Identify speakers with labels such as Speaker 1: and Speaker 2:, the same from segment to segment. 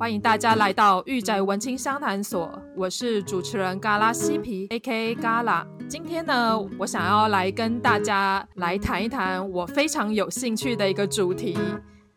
Speaker 1: 欢迎大家来到御宅文青相谈所，我是主持人嘎拉西皮，A.K.A. 嘎拉。今天呢，我想要来跟大家来谈一谈我非常有兴趣的一个主题。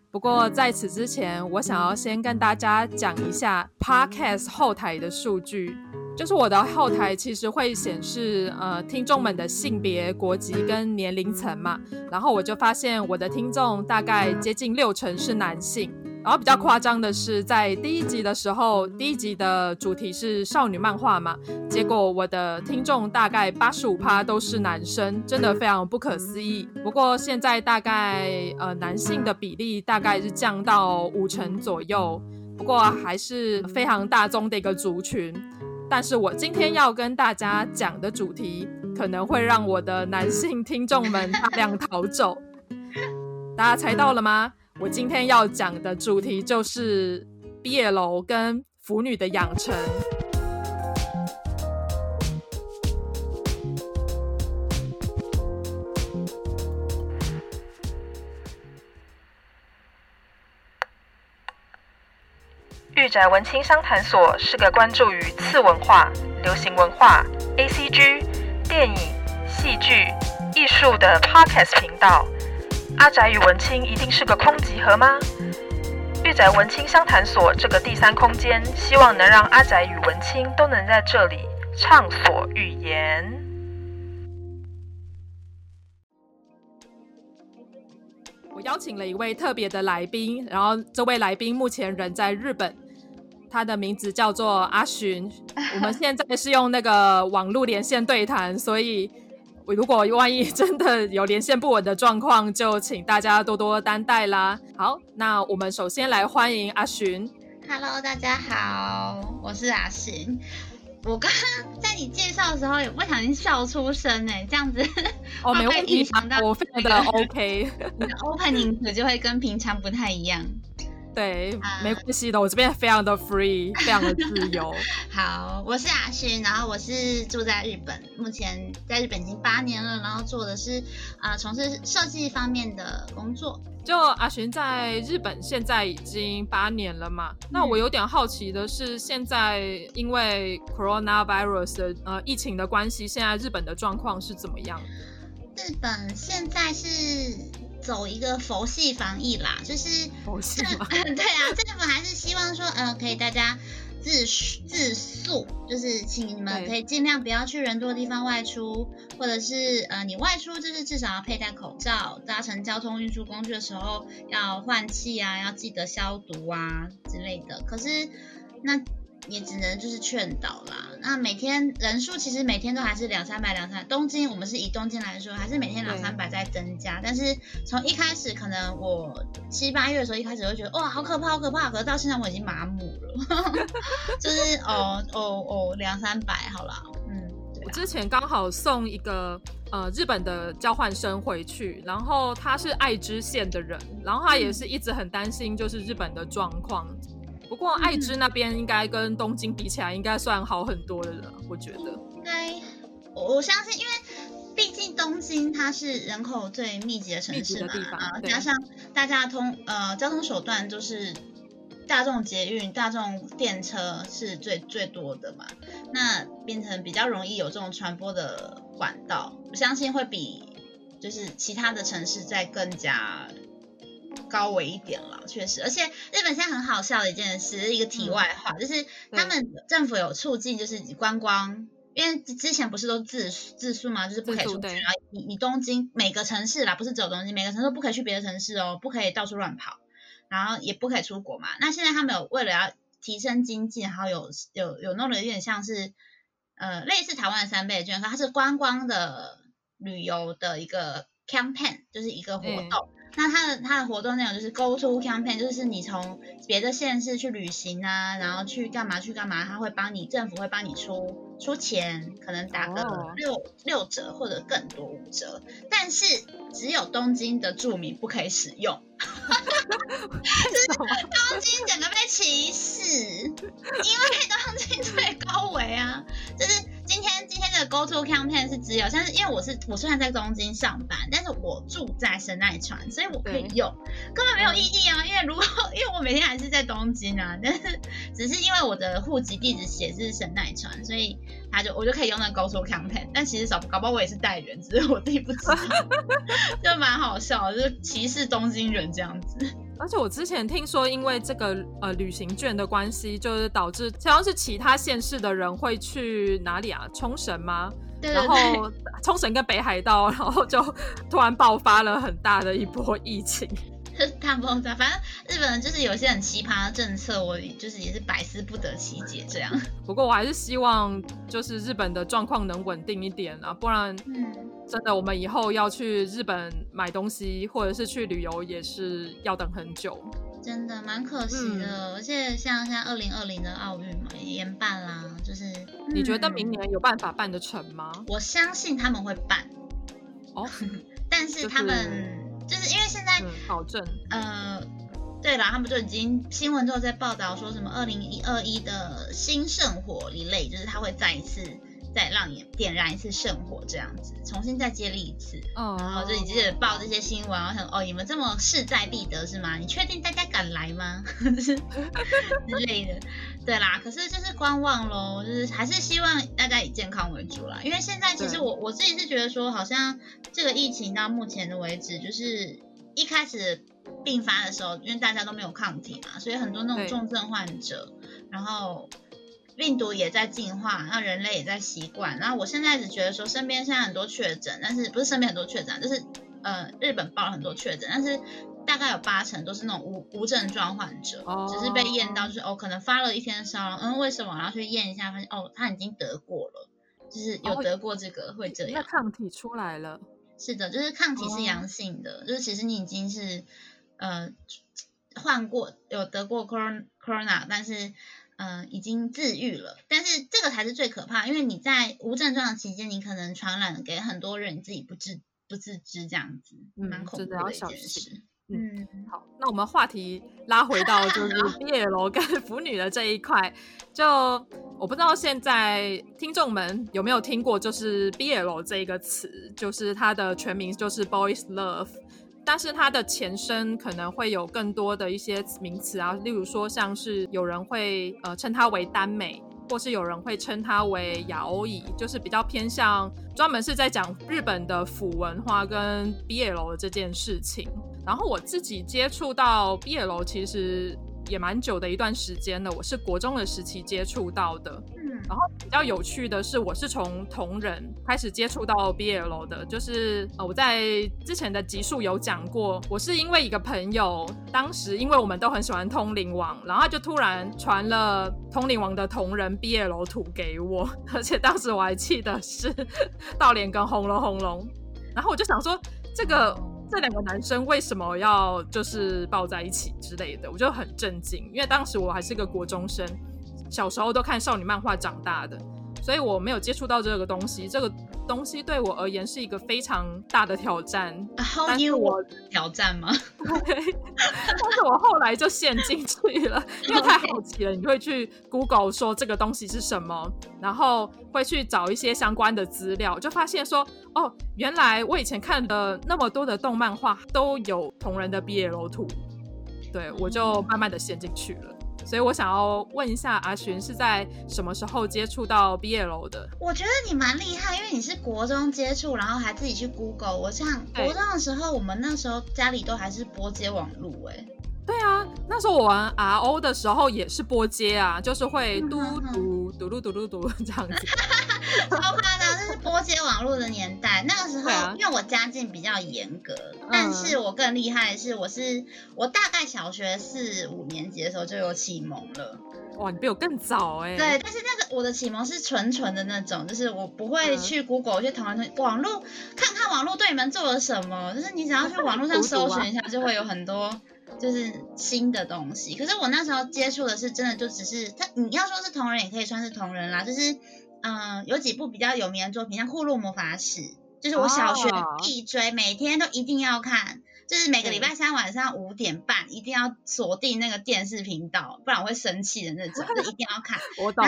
Speaker 1: 不过在此之前，我想要先跟大家讲一下 Podcast 后台的数据，就是我的后台其实会显示呃听众们的性别、国籍跟年龄层嘛，然后我就发现我的听众大概接近六成是男性。然后比较夸张的是，在第一集的时候，第一集的主题是少女漫画嘛，结果我的听众大概八十五趴都是男生，真的非常不可思议。不过现在大概呃男性的比例大概是降到五成左右，不过还是非常大众的一个族群。但是我今天要跟大家讲的主题，可能会让我的男性听众们大量逃走。大家猜到了吗？我今天要讲的主题就是毕业楼跟腐女的养成。
Speaker 2: 御宅文青商谈所是个关注于次文化、流行文化、ACG、电影、戏剧、艺术的 Podcast 频道。阿宅与文青一定是个空集合吗？御宅文青相谈所这个第三空间，希望能让阿宅与文青都能在这里畅所欲言。
Speaker 1: 我邀请了一位特别的来宾，然后这位来宾目前人在日本，他的名字叫做阿寻。我们现在是用那个网络连线对谈，所以。如果万一真的有连线不稳的状况，就请大家多多担待啦。好，那我们首先来欢迎阿寻。
Speaker 3: Hello，大家好，我是阿寻。我刚刚在你介绍的时候，也不小心笑出声哎，这样子
Speaker 1: 哦，没问题，我非常的 OK。
Speaker 3: 你的 opening 就会跟平常不太一样。
Speaker 1: 对，没关系的，我这边非常的 free，非常的自由。
Speaker 3: 好，我是阿寻，然后我是住在日本，目前在日本已经八年了，然后做的是啊、呃，从事设计方面的工作。
Speaker 1: 就阿寻在日本现在已经八年了嘛？嗯、那我有点好奇的是，现在因为 coronavirus 的呃疫情的关系，现在日本的状况是怎么样？
Speaker 3: 日本现在是。走一个佛系防疫啦，就是
Speaker 1: 佛系嘛，
Speaker 3: 对啊，政府还是希望说，呃，可以大家自自诉，就是请你们可以尽量不要去人多的地方外出，或者是呃，你外出就是至少要佩戴口罩，搭乘交通运输工具的时候要换气啊，要记得消毒啊之类的。可是那。也只能就是劝导啦。那每天人数其实每天都还是两三百两三百。东京我们是以东京来说，还是每天两三百在增加。但是从一开始可能我七八月的时候，一开始会觉得哇好可怕好可怕，可是到现在我已经麻木了，就是哦哦哦两三百好了。嗯，
Speaker 1: 我之前刚好送一个呃日本的交换生回去，然后他是爱知县的人，然后他也是一直很担心就是日本的状况。不过爱知那边应该跟东京比起来，应该算好很多的了，我觉得。
Speaker 3: 应该，我相信，因为毕竟东京它是人口最密集的城市嘛，啊，加上大家通呃交通手段就是大众捷运、大众电车是最最多的嘛，那变成比较容易有这种传播的管道，我相信会比就是其他的城市再更加。高维一点了，确实，而且日本现在很好笑的一件事，一个题外话，嗯、就是他们政府有促进，就是观光，因为之前不是都自自述嘛，就是不可以出去，然后你你东京每个城市啦，不是只有东京，每个城市都不可以去别的城市哦，不可以到处乱跑，然后也不可以出国嘛。那现在他们有为了要提升经济，然后有有有弄得有点像是呃类似台湾的三倍券，它是观光的旅游的一个 campaign，就是一个活动。嗯那它的它的活动内容就是 Go to campaign，就是你从别的县市去旅行啊，然后去干嘛去干嘛，他会帮你政府会帮你出出钱，可能打个六、oh. 六折或者更多五折，但是只有东京的住民不可以使用，哈哈东京整个被歧视，因为东京最高维啊，就是今天。今天这个 Go To Campaign 是只有，像是因为我是我虽然在东京上班，但是我住在神奈川，所以我可以用，根本没有意义啊。因为如果 因为我每天还是在东京啊，但是只是因为我的户籍地址写是神奈川，所以他就我就可以用那个 Go To Campaign。但其实搞搞不好我也是代人，只是我自己不知道，就蛮好笑，就是歧视东京人这样子。
Speaker 1: 而且我之前听说，因为这个呃旅行券的关系，就是导致好像是其他县市的人会去哪里啊？冲绳吗？
Speaker 3: 对对对，
Speaker 1: 然后冲绳跟北海道，然后就突然爆发了很大的一波疫情。
Speaker 3: 大爆炸，反正日本人就是有些很奇葩的政策，我就是也是百思不得其解这样。
Speaker 1: 不过我还是希望就是日本的状况能稳定一点啊，不然真的我们以后要去日本买东西或者是去旅游也是要等很久。
Speaker 3: 真的蛮可惜的，嗯、而且像现在二零二零的奥运嘛也延办啦，就是、嗯、
Speaker 1: 你觉得明年有办法办得成吗？
Speaker 3: 我相信他们会办
Speaker 1: 哦，
Speaker 3: 但是他们。就是因为现在，
Speaker 1: 嗯、保证，
Speaker 3: 呃，对啦，他们就已经新闻都在报道说什么二零一二一的新圣火一类，就是他会再一次再让你点燃一次圣火这样子，重新再接力一次。哦。然后就你记得报这些新闻，然后想哦，你们这么势在必得是吗？你确定大家敢来吗？就 是之类的。对啦，可是就是观望喽，就是还是希望大家以健康为主啦。因为现在其实我我自己是觉得说，好像这个疫情到目前的为止，就是一开始病发的时候，因为大家都没有抗体嘛，所以很多那种重症患者，然后病毒也在进化，那人类也在习惯。然后我现在只觉得说，身边现在很多确诊，但是不是身边很多确诊，就是呃日本报了很多确诊，但是。大概有八成都是那种无无症状患者，oh. 只是被验到就是哦，可能发了一天烧，嗯，为什么？然后去验一下，发现哦，他已经得过了，就是有得过这个、oh. 会这样。那
Speaker 1: 抗体出来了？
Speaker 3: 是的，就是抗体是阳性的，oh. 就是其实你已经是呃 患过有得过 corona，但是呃已经自愈了。但是这个才是最可怕，因为你在无症状的期间，你可能传染给很多人，你自己不自不自知，这样子蛮恐怖的一件事。
Speaker 1: 嗯，好，那我们话题拉回到就是 BL 跟腐女的这一块，就我不知道现在听众们有没有听过，就是 BL 这一个词，就是它的全名就是 Boys Love，但是它的前身可能会有更多的一些名词啊，例如说像是有人会呃称它为耽美。或是有人会称它为亚欧乙，就是比较偏向专门是在讲日本的腐文化跟 BL 的这件事情。然后我自己接触到 BL，其实也蛮久的一段时间了，我是国中的时期接触到的。嗯然后比较有趣的是，我是从同人开始接触到 BL 的，就是呃我在之前的集数有讲过，我是因为一个朋友，当时因为我们都很喜欢通灵王，然后他就突然传了通灵王的同人 BL 图给我，而且当时我还记得是 道脸跟轰隆轰隆，然后我就想说，这个这两个男生为什么要就是抱在一起之类的，我就很震惊，因为当时我还是个国中生。小时候都看少女漫画长大的，所以我没有接触到这个东西。这个东西对我而言是一个非常大的挑战。
Speaker 3: How you 我挑战吗？
Speaker 1: 对，但是我后来就陷进去了，因为太好奇了，你会去 Google 说这个东西是什么，然后会去找一些相关的资料，就发现说，哦，原来我以前看的那么多的动漫画都有同人的 BL 图，对，我就慢慢的陷进去了。所以我想要问一下阿寻是在什么时候接触到 BL 的？
Speaker 3: 我觉得你蛮厉害，因为你是国中接触，然后还自己去 Google。我像国中的时候，我们那时候家里都还是拨接网路哎。
Speaker 1: 对啊，那时候我玩 RO 的时候也是拨接啊，就是会嘟嘟嘟嘟嘟嘟嘟这样子。
Speaker 3: 超夸张，这是拨接网络的年代。那个时候，啊、因为我家境比较严格，嗯、但是我更厉害的是，我是我大概小学四五年级的时候就有启蒙了。
Speaker 1: 哇，你比我更早哎、欸。
Speaker 3: 对，但是那个我的启蒙是纯纯的那种，就是我不会去 Google 去同人网络看看网络对你们做了什么，就是你只要去网络上 搜寻一下，就会有很多就是新的东西。可是我那时候接触的是真的就只是他，你要说是同人也可以算是同人啦，就是。嗯，有几部比较有名的作品，像《库洛魔法使》，就是我小学必追，oh. 每天都一定要看，就是每个礼拜三晚上五点半一定要锁定那个电视频道，不然我会生气的那种，就一定要看。
Speaker 1: 我懂。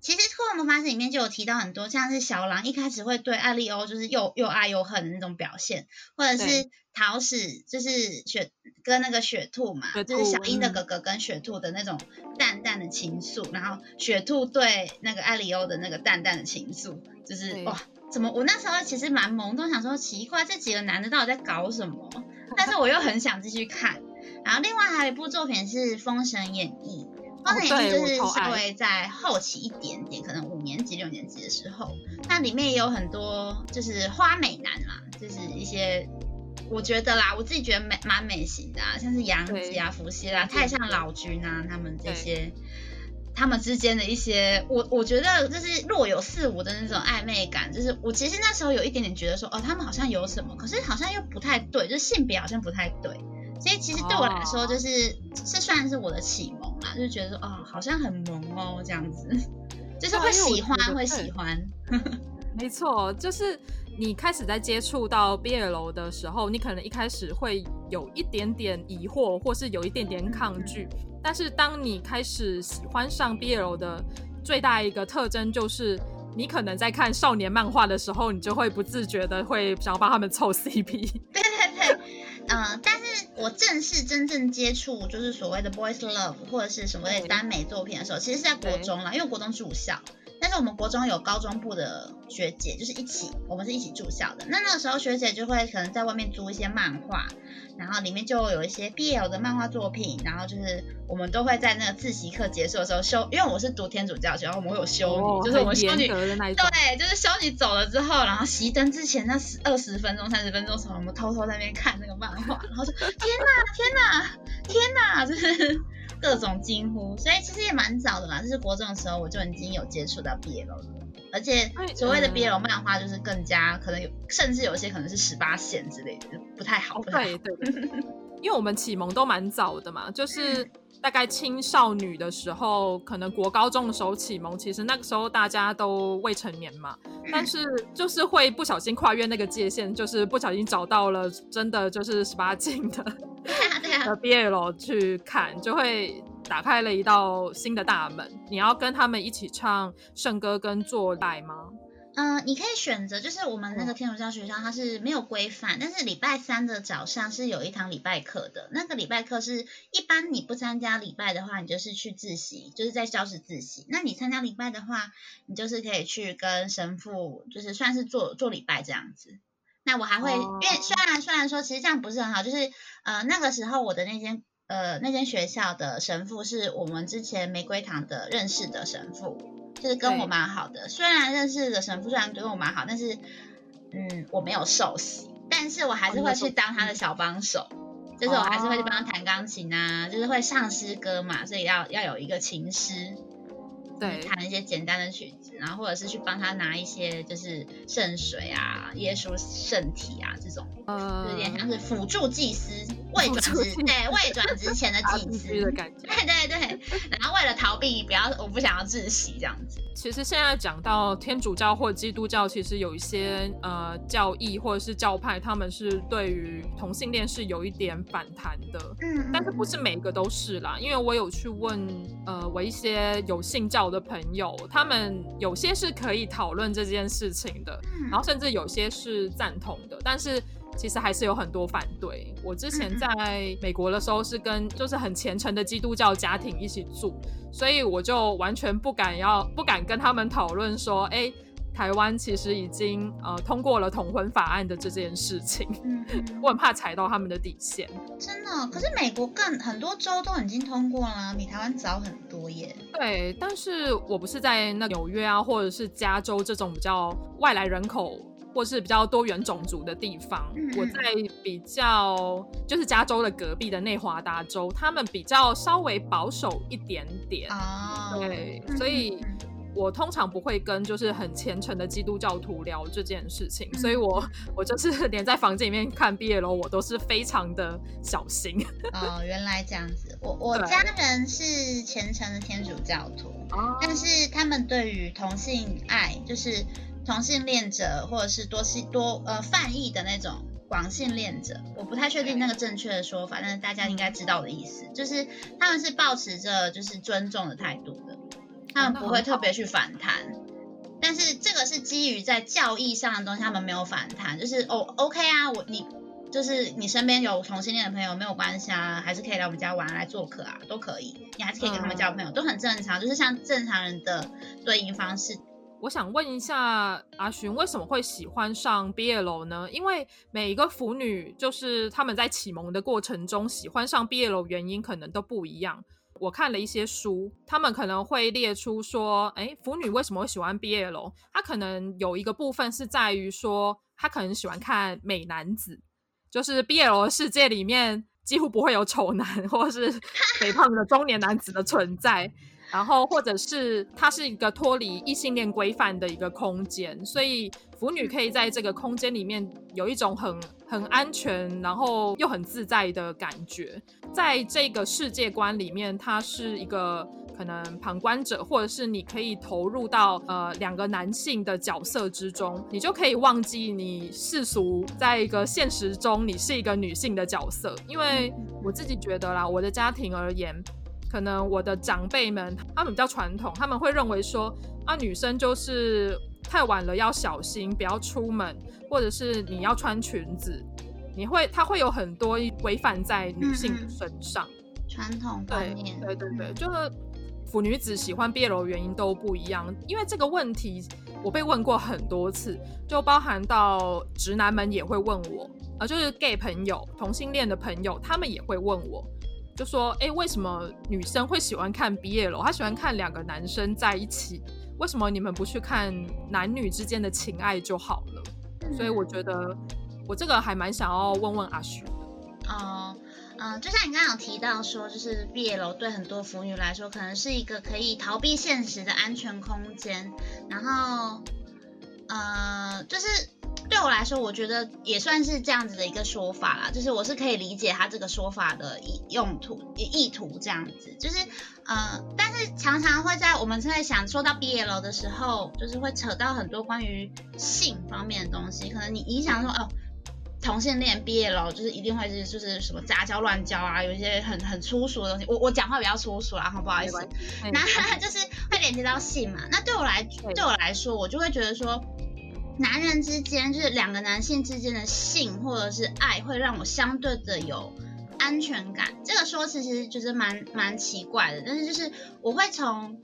Speaker 3: 其实《库洛魔法使》里面就有提到很多，像是小狼一开始会对艾利欧就是又又爱又恨的那种表现，或者是桃矢就是雪跟那个雪兔嘛，兔就是小樱的哥哥跟雪兔的那种淡淡的情愫，然后雪兔对那个艾利欧的那个淡淡的情愫，就是哇，怎么我那时候其实蛮懵都，想说奇怪这几个男的到底在搞什么，但是我又很想继续看。然后另外还有一部作品是《封神演义》。《封神演义》就是稍微在后期一点点，可能五年级、六年级的时候，那里面也有很多就是花美男嘛，就是一些我觉得啦，我自己觉得美蛮美型的啊，像是杨吉啊、伏羲啦、太上老君啊，他们这些他们之间的一些，我我觉得就是若有似无的那种暧昧感，就是我其实那时候有一点点觉得说，哦，他们好像有什么，可是好像又不太对，就是性别好像不太对。所以其实对我来说，就是是算是我的启蒙啦，就觉得说，哦，好像很萌哦，这样子，就是会喜欢，会喜欢。
Speaker 1: 没错，就是你开始在接触到 BL 的时候，你可能一开始会有一点点疑惑，或是有一点点抗拒。但是当你开始喜欢上 BL 的最大一个特征，就是你可能在看少年漫画的时候，你就会不自觉的会想要帮他们凑 CP。
Speaker 3: 对对对。嗯、呃，但是我正式真正接触就是所谓的 boys love 或者是什么的耽美作品的时候，其实是在国中啦，因为国中住校。但是我们国中有高中部的学姐，就是一起，我们是一起住校的。那那个时候学姐就会可能在外面租一些漫画，然后里面就有一些 BL 的漫画作品，然后就是我们都会在那个自习课结束的时候修，因为我是读天主教学，然后我们会有修女，哦、就是我们修女，对，就是修女走了之后，然后熄灯之前那十二十分钟、三十分钟的时候，我们偷偷在那边看那个漫画，然后就天哪，天哪，天哪，就是。各种惊呼，所以其实也蛮早的啦。就是国中的时候，我就已经有接触到 BL 了，而且所谓的 BL 漫画就是更加可能有，甚至有些可能是十八线之类的，不太好。不太好。对对，
Speaker 1: 因为我们启蒙都蛮早的嘛，就是大概青少女的时候，可能国高中的时候启蒙，其实那个时候大家都未成年嘛，但是就是会不小心跨越那个界限，就是不小心找到了真的就是十八禁的。的 BL 去看，就会打开了一道新的大门。你要跟他们一起唱圣歌跟做拜吗？
Speaker 3: 嗯、呃，你可以选择，就是我们那个天主教学校它是没有规范，但是礼拜三的早上是有一堂礼拜课的。那个礼拜课是一般你不参加礼拜的话，你就是去自习，就是在教室自习。那你参加礼拜的话，你就是可以去跟神父，就是算是做做礼拜这样子。那我还会，因为虽然虽然说其实这样不是很好，就是呃那个时候我的那间呃那间学校的神父是我们之前玫瑰堂的认识的神父，就是跟我蛮好的。虽然认识的神父虽然对我蛮好，但是嗯我没有受洗，但是我还是会去当他的小帮手，就是我还是会去帮他弹钢琴啊，就是会唱诗歌嘛，所以要要有一个琴师。对，弹一些简单的曲子，然后或者是去帮他拿一些就是圣水啊、耶稣圣体啊这种，呃，有点像是辅助祭司，未转职，对，未转职前的祭司的感觉，对对对。然后为了逃避，不要，我不想要窒息这样子。
Speaker 1: 其实现在讲到天主教或基督教，其实有一些呃教义或者是教派，他们是对于同性恋是有一点反弹的，嗯，但是不是每个都是啦，因为我有去问呃我一些有信教的朋友，他们有些是可以讨论这件事情的，然后甚至有些是赞同的，但是其实还是有很多反对。我之前在美国的时候是跟就是很虔诚的基督教家庭一起住，所以我就完全不敢要不敢跟他们讨论说，哎。台湾其实已经呃通过了同婚法案的这件事情，嗯，我很怕踩到他们的底线。
Speaker 3: 真的，可是美国更很多州都已经通过了，比台湾早很多耶。
Speaker 1: 对，但是我不是在那纽约啊，或者是加州这种比较外来人口或是比较多元种族的地方，嗯，我在比较就是加州的隔壁的内华达州，他们比较稍微保守一点点。哦，对，所以。嗯我通常不会跟就是很虔诚的基督教徒聊这件事情，嗯、所以我我就是 连在房间里面看 BL 我都是非常的小心。
Speaker 3: 哦，原来这样子，我我家人是虔诚的天主教徒，但是他们对于同性爱，就是同性恋者或者是多性多呃泛义的那种广性恋者，我不太确定那个正确的说法，但是大家应该知道的意思，就是他们是保持着就是尊重的态度的。他们不会特别去反弹。但是这个是基于在教义上的东西，他们没有反弹，就是哦，OK 啊，我你就是你身边有同性恋的朋友没有关系啊，还是可以来我们家玩来做客啊，都可以，你还是可以跟他们交朋友，嗯、都很正常，就是像正常人的对应方式。
Speaker 1: 我想问一下阿寻，为什么会喜欢上 BL 呢？因为每一个腐女，就是他们在启蒙的过程中喜欢上 BL 原因可能都不一样。我看了一些书，他们可能会列出说，哎，腐女为什么会喜欢 BL？他可能有一个部分是在于说，他可能喜欢看美男子，就是 BL 的世界里面几乎不会有丑男或是肥胖的中年男子的存在。然后，或者是它是一个脱离异性恋规范的一个空间，所以腐女可以在这个空间里面有一种很很安全，然后又很自在的感觉。在这个世界观里面，它是一个可能旁观者，或者是你可以投入到呃两个男性的角色之中，你就可以忘记你世俗在一个现实中你是一个女性的角色。因为我自己觉得啦，我的家庭而言。可能我的长辈们，他们比较传统，他们会认为说，啊，女生就是太晚了要小心，不要出门，或者是你要穿裙子，你会，他会有很多规范在女性身上。
Speaker 3: 传统观念，
Speaker 1: 对对对对，就是腐女子喜欢 BL 的原因都不一样，因为这个问题我被问过很多次，就包含到直男们也会问我，啊，就是 gay 朋友、同性恋的朋友，他们也会问我。就说，哎，为什么女生会喜欢看 BL？她喜欢看两个男生在一起，为什么你们不去看男女之间的情爱就好了？嗯、所以我觉得，我这个还蛮想要问问阿徐的。
Speaker 3: 哦，嗯、呃，就像你刚刚有提到说，就是 BL 对很多腐女来说，可能是一个可以逃避现实的安全空间，然后，呃，就是。对我来说，我觉得也算是这样子的一个说法啦，就是我是可以理解他这个说法的意用途、意图这样子，就是呃，但是常常会在我们在想说到 BL 的时候，就是会扯到很多关于性方面的东西，可能你你想说哦，同性恋毕业楼就是一定会是就是什么杂交乱交啊，有一些很很粗俗的东西，我我讲话比较粗俗啦，好不好意思？那 就是会连接到性嘛，那对我来对我来说，我就会觉得说。男人之间就是两个男性之间的性或者是爱，会让我相对的有安全感。这个说其实就是蛮蛮奇怪的，但是就是我会从，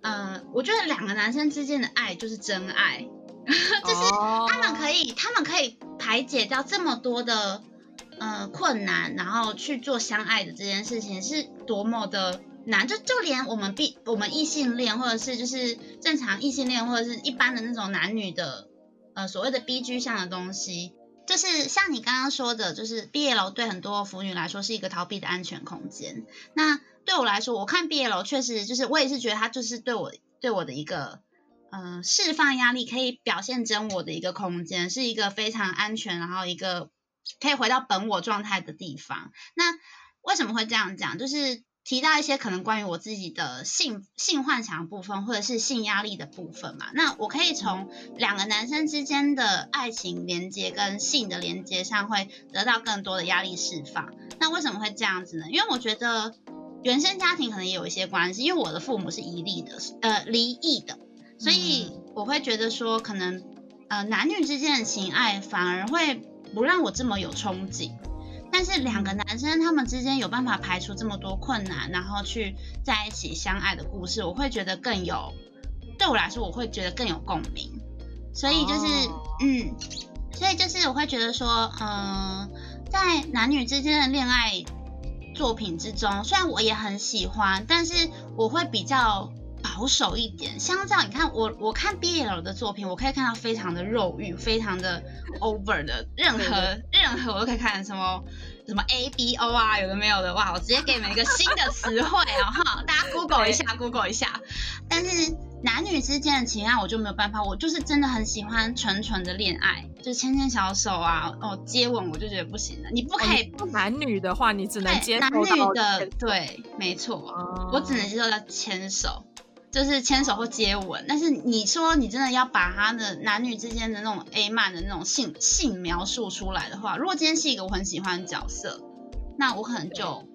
Speaker 3: 呃，我觉得两个男生之间的爱就是真爱，就是他们可以他们可以排解掉这么多的呃困难，然后去做相爱的这件事情是多么的。男，就就连我们异我们异性恋，或者是就是正常异性恋，或者是一般的那种男女的，呃，所谓的 BG 向的东西，就是像你刚刚说的，就是 BL 对很多腐女来说是一个逃避的安全空间。那对我来说，我看 BL 确实就是我也是觉得它就是对我对我的一个，呃，释放压力可以表现真我的一个空间，是一个非常安全，然后一个可以回到本我状态的地方。那为什么会这样讲？就是。提到一些可能关于我自己的性性幻想的部分，或者是性压力的部分嘛，那我可以从两个男生之间的爱情连接跟性的连接上，会得到更多的压力释放。那为什么会这样子呢？因为我觉得原生家庭可能也有一些关系，因为我的父母是离异的，呃，离异的，所以我会觉得说，可能呃男女之间的情爱反而会不让我这么有憧憬。但是两个男生他们之间有办法排除这么多困难，然后去在一起相爱的故事，我会觉得更有，对我来说我会觉得更有共鸣。所以就是，oh. 嗯，所以就是我会觉得说，嗯、呃，在男女之间的恋爱作品之中，虽然我也很喜欢，但是我会比较。保守一点，像这样你看我，我看 BL 的作品，我可以看到非常的肉欲，非常的 over 的，任何任何我都可以看什么什么 ABO 啊，有的没有的，哇，我直接给你们一个新的词汇哦哈，大家 Google 一下，Google 一下。但是男女之间的情爱我就没有办法，我就是真的很喜欢纯纯的恋爱，就牵牵小手啊，哦，接吻我就觉得不行了，你不可以、哦、男女的话，你只能接受男女的，对，没错，哦、我只能接受到牵手。就是牵手或接吻，但是你说你真的要把他的男女之间的那种 A 漫的那种性性描述出来的话，如果今天是一个我很喜欢的角色，那我可能就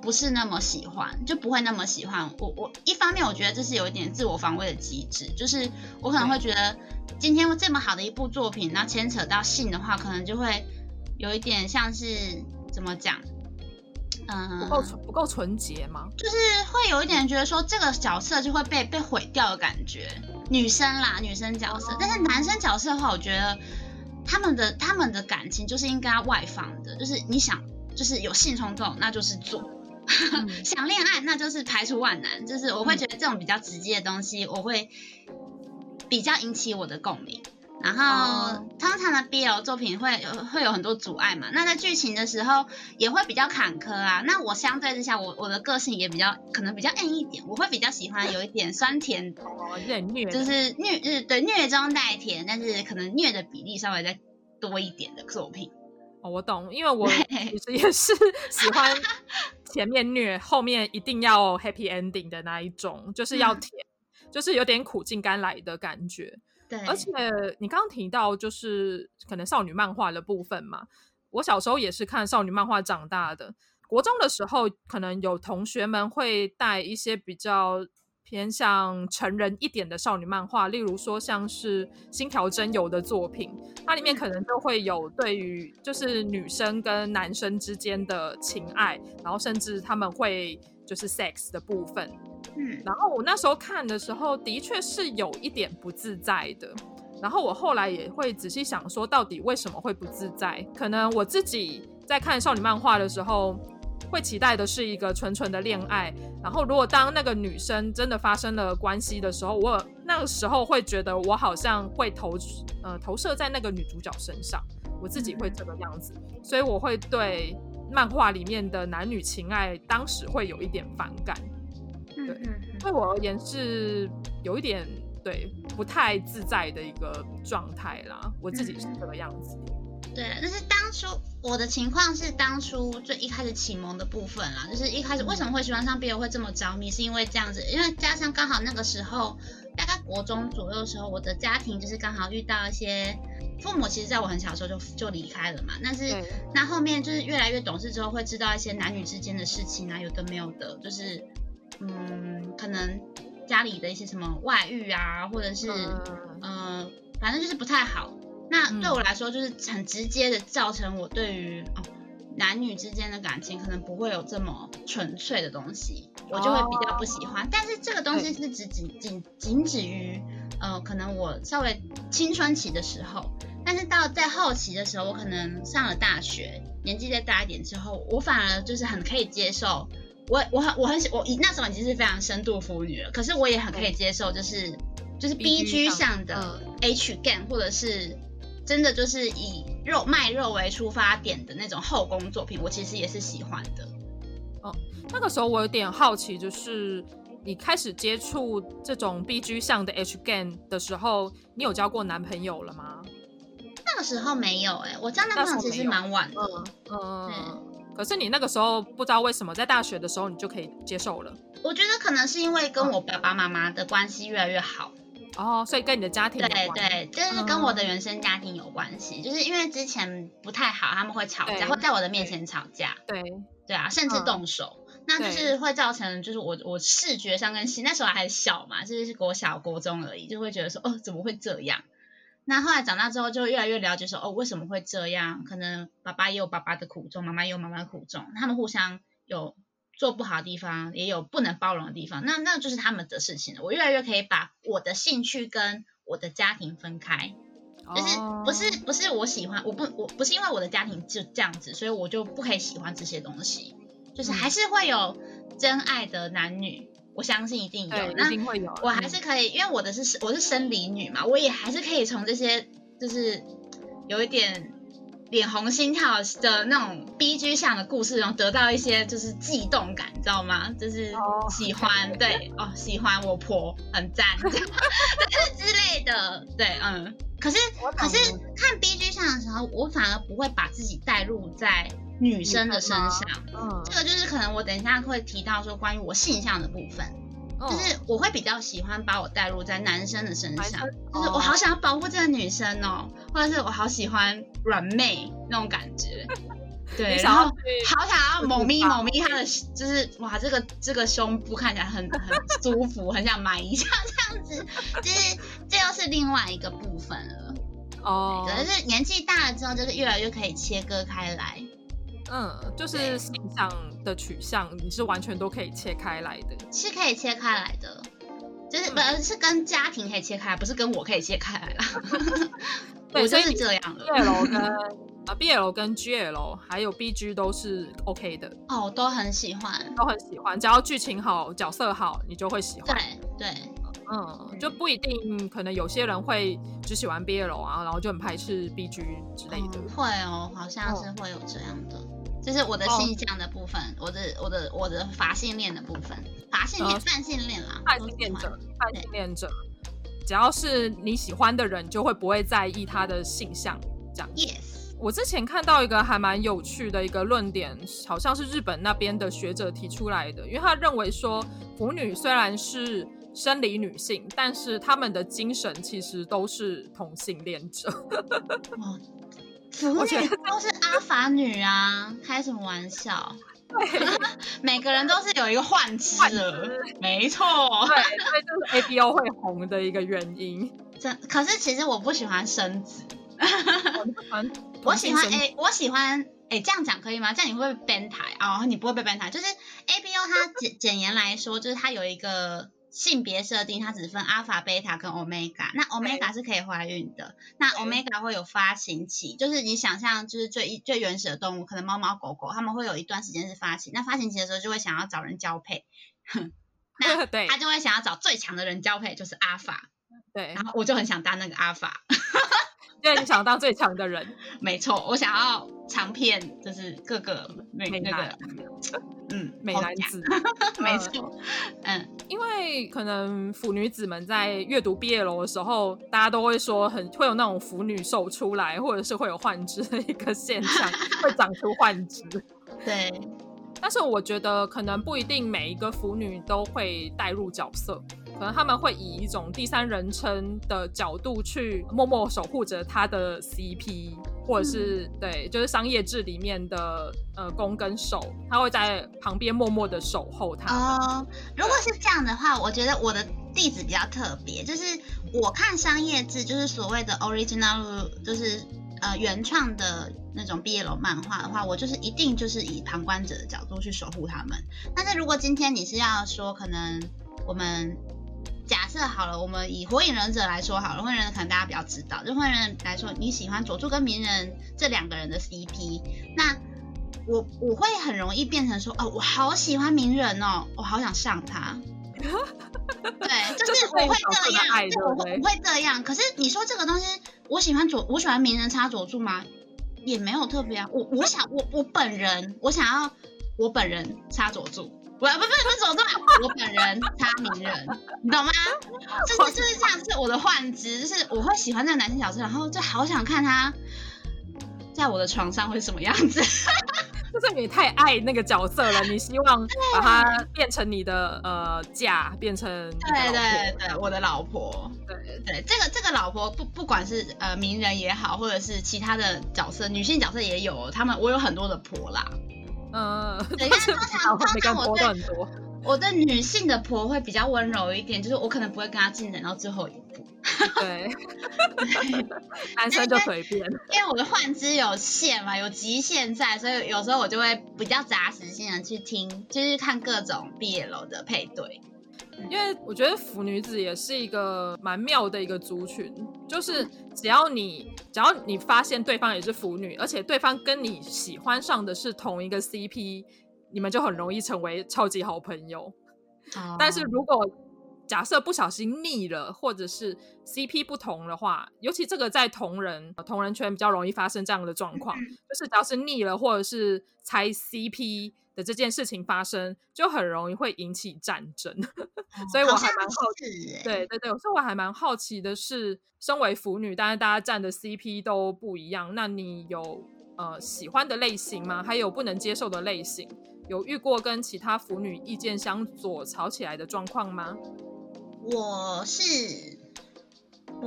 Speaker 3: 不是那么喜欢，就不会那么喜欢。我我一方面我觉得这是有一点自我防卫的机制，就是我可能会觉得今天这么好的一部作品，那牵扯到性的话，可能就会有一点像是怎么讲，嗯，
Speaker 1: 不够纯不够纯洁吗？
Speaker 3: 就是会有一点觉得说这个角色就会被被毁掉的感觉。女生啦，女生角色，但是男生角色的话，我觉得他们的他们的感情就是应该外放的，就是你想。就是有性冲动，那就是做；嗯、想恋爱，那就是排除万难。就是我会觉得这种比较直接的东西，我会比较引起我的共鸣。然后通常的 BL 作品会有会有很多阻碍嘛，那在剧情的时候也会比较坎坷啊。那我相对之下，我我的个性也比较可能比较硬一点，我会比较喜欢有一点酸甜，
Speaker 1: 哦，有点虐，
Speaker 3: 就是虐，是对虐中带甜，但是可能虐的比例稍微再多一点的作品。
Speaker 1: 哦，我懂，因为我其实也是喜欢前面虐，后面一定要 happy ending 的那一种，就是要甜，嗯、就是有点苦尽甘来的感觉。
Speaker 3: 对，
Speaker 1: 而且你刚刚提到就是可能少女漫画的部分嘛，我小时候也是看少女漫画长大的。国中的时候，可能有同学们会带一些比较。偏向成人一点的少女漫画，例如说像是新条真由的作品，它里面可能就会有对于就是女生跟男生之间的情爱，然后甚至他们会就是 sex 的部分。嗯，然后我那时候看的时候，的确是有一点不自在的。然后我后来也会仔细想说，到底为什么会不自在？可能我自己在看少女漫画的时候。会期待的是一个纯纯的恋爱，然后如果当那个女生真的发生了关系的时候，我那个时候会觉得我好像会投呃投射在那个女主角身上，我自己会这个样子，所以我会对漫画里面的男女情爱当时会有一点反感，对，对我而言是有一点对不太自在的一个状态啦，我自己是这个样子。
Speaker 3: 对，就是当初我的情况是当初最一开始启蒙的部分啦，就是一开始为什么会喜欢上 BL 会这么着迷，是因为这样子，因为加上刚好那个时候大概国中左右的时候，我的家庭就是刚好遇到一些父母，其实在我很小的时候就就离开了嘛，但是那后面就是越来越懂事之后，会知道一些男女之间的事情啊，有的没有的，就是嗯，可能家里的一些什么外遇啊，或者是嗯、呃，反正就是不太好。那对我来说，就是很直接的造成我对于哦男女之间的感情可能不会有这么纯粹的东西，我就会比较不喜欢。但是这个东西是只仅仅仅止于呃可能我稍微青春期的时候，但是到在后期的时候，我可能上了大学，年纪再大一点之后，我反而就是很可以接受。我我很我很喜我那时候已经是非常深度腐女了，可是我也很可以接受，就是就是 B G 上的 H game 或者是。真的就是以肉卖肉为出发点的那种后宫作品，我其实也是喜欢的。
Speaker 1: 哦，那个时候我有点好奇，就是你开始接触这种 BG 向的 H game 的时候，你有交过男朋友了吗？
Speaker 3: 那个时候没有哎、欸，我交男朋友其实蛮晚的。
Speaker 1: 嗯可是你那个时候不知道为什么在大学的时候你就可以接受了？
Speaker 3: 我觉得可能是因为跟我爸爸妈妈的关系越来越好。
Speaker 1: 哦，所以跟你的家庭。
Speaker 3: 对对，就是跟我的原生家庭有关系，嗯、就是因为之前不太好，他们会吵架，对会在我的面前吵架，
Speaker 1: 对
Speaker 3: 对啊，甚至动手，嗯、那就是会造成，就是我我视觉上跟心，那时候还小嘛，就是国小国中而已，就会觉得说，哦，怎么会这样？那后来长大之后，就越来越了解说，哦，为什么会这样？可能爸爸也有爸爸的苦衷，妈妈也有妈妈的苦衷，他们互相有。做不好的地方，也有不能包容的地方，那那就是他们的事情了。我越来越可以把我的兴趣跟我的家庭分开，就是不是不是我喜欢，我不我不是因为我的家庭就这样子，所以我就不可以喜欢这些东西。就是还是会有真爱的男女，我相信一定有，
Speaker 1: 那一定会有。
Speaker 3: 我还是可以，因为我的是我是生理女嘛，我也还是可以从这些就是有一点。脸红心跳的那种 B G 向的故事中得到一些就是悸动感，你知道吗？就是喜欢，oh. 对哦，喜欢我婆很赞，就是 之类的，对，嗯。可是可是看 B G 向的时候，我反而不会把自己带入在女生的身上，嗯，这个就是可能我等一下会提到说关于我性向的部分。就是我会比较喜欢把我带入在男生的身上，就是我好想要保护这个女生哦，或者是我好喜欢软妹那种感觉，对，然后好想要某咪某咪他的，就是哇，这个这个胸部看起来很很舒服，很想买一下这样子。就是这又是另外一个部分了。哦，可是年纪大了之后，就是越来越可以切割开来。
Speaker 1: 嗯，就是性向的取向，你是完全都可以切开来的，
Speaker 3: 是可以切开来的。就是不、嗯、是跟家庭可以切开，不是跟我可以切开来啦。对，就是这样的。
Speaker 1: BL 跟啊 BL 跟 GL 还有 BG 都是 OK 的
Speaker 3: 哦，都很喜欢，
Speaker 1: 都很喜欢。只要剧情好，角色好，你就会喜欢。
Speaker 3: 对对，
Speaker 1: 嗯，就不一定，可能有些人会只喜欢 BL 啊，然后就很排斥 BG 之类的。
Speaker 3: 嗯、会哦，好像是会有这样的。这是我的性向的部分，哦、我的我的我的法性恋的部分，法性恋、呃、泛性恋啦，
Speaker 1: 泛性恋者，泛性恋者，只要是你喜欢的人，就会不会在意他的性向这样。
Speaker 3: Yes，
Speaker 1: 我之前看到一个还蛮有趣的一个论点，好像是日本那边的学者提出来的，因为他认为说，腐女虽然是生理女性，但是他们的精神其实都是同性恋者。
Speaker 3: 腐女都是阿法女啊，开什么玩笑？每个人都是有一个幻肢的，没错。
Speaker 1: 对，所以这是 A B O 会红的一个原因。
Speaker 3: 这可是其实我不喜欢生子，我喜欢 A，我喜欢哎，这样讲可以吗？这样你会被 ban 台哦，你不会被 ban 台，就是 A B O 它简简言来说，就是它有一个。性别设定它只分阿法、贝塔跟欧米伽，那欧米伽是可以怀孕的，那欧米伽会有发情期，就是你想象就是最最原始的动物，可能猫猫狗狗，它们会有一段时间是发情，那发情期的时候就会想要找人交配，那对，他就会想要找最强的人交配，就是阿法，
Speaker 1: 对，
Speaker 3: 然后我就很想当那个阿法。
Speaker 1: 对，你想要当最强的人，
Speaker 3: 没错，我想要长片，就是各个美那个，嗯，
Speaker 1: 美男子，
Speaker 3: 没错，嗯，
Speaker 1: 因为可能腐女子们在阅读毕业楼的时候，大家都会说很会有那种腐女手出来，或者是会有幻肢的一个现象，会长出幻肢，
Speaker 3: 对。
Speaker 1: 但是我觉得可能不一定每一个腐女都会带入角色。可能他们会以一种第三人称的角度去默默守护着他的 CP，或者是、嗯、对，就是商业志里面的呃攻跟守，他会在旁边默默的守候他。
Speaker 3: 哦，如果是这样的话，我觉得我的例子比较特别，就是我看商业志，就是所谓的 original，就是呃原创的那种毕业楼漫画的话，我就是一定就是以旁观者的角度去守护他们。但是如果今天你是要说，可能我们假设好了，我们以火影忍者来说好了，火影忍者可能大家比较知道。就火影忍者来说，你喜欢佐助跟鸣人这两个人的 CP，那我我会很容易变成说，哦，我好喜欢鸣人哦，我好想上他。对，就是我会这样，对，我会我会这样。可是你说这个东西，我喜欢佐，我喜欢鸣人插佐助吗？也没有特别啊。我我想我我本人，我想要我本人插佐助。我不不不是佐助，我本人他名人，你懂吗？就是就是这样，就是我的幻知，就是我会喜欢那个男性角色，然后就好想看他在我的床上会什么样子。
Speaker 1: 就是你太爱那个角色了，你希望把他变成你的呃嫁，变成
Speaker 3: 对对对，我的老婆。对对，这个这个老婆不不管是呃名人也好，或者是其他的角色，女性角色也有，他们我有很多的婆啦。
Speaker 1: 嗯，
Speaker 3: 等一下，通常通常我对我对女性的婆会比较温柔一点，就是我可能不会跟她进展到最后一步。
Speaker 1: 对，男生就随便。
Speaker 3: 因为我的幻肢有限嘛，有极限在，所以有时候我就会比较杂食性的去听，就是看各种毕业楼的配对。
Speaker 1: 因为我觉得腐女子也是一个蛮妙的一个族群，就是只要你只要你发现对方也是腐女，而且对方跟你喜欢上的是同一个 CP，你们就很容易成为超级好朋友。Oh. 但是如果假设不小心腻了，或者是 CP 不同的话，尤其这个在同人同人圈比较容易发生这样的状况，就是只要是腻了，或者是猜 CP。的这件事情发生，就很容易会引起战争，哦、所以我还蛮好奇。对对对，所以我还蛮好奇的是，身为腐女，但是大家站的 CP 都不一样，那你有呃喜欢的类型吗？还有不能接受的类型？有遇过跟其他腐女意见相左、吵起来的状况吗？
Speaker 3: 我是。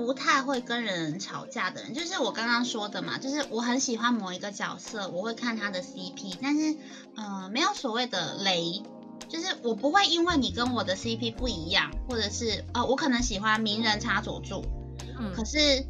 Speaker 3: 不太会跟人吵架的人，就是我刚刚说的嘛，就是我很喜欢某一个角色，我会看他的 CP，但是呃，没有所谓的雷，就是我不会因为你跟我的 CP 不一样，或者是呃，我可能喜欢鸣人插佐助，嗯，可是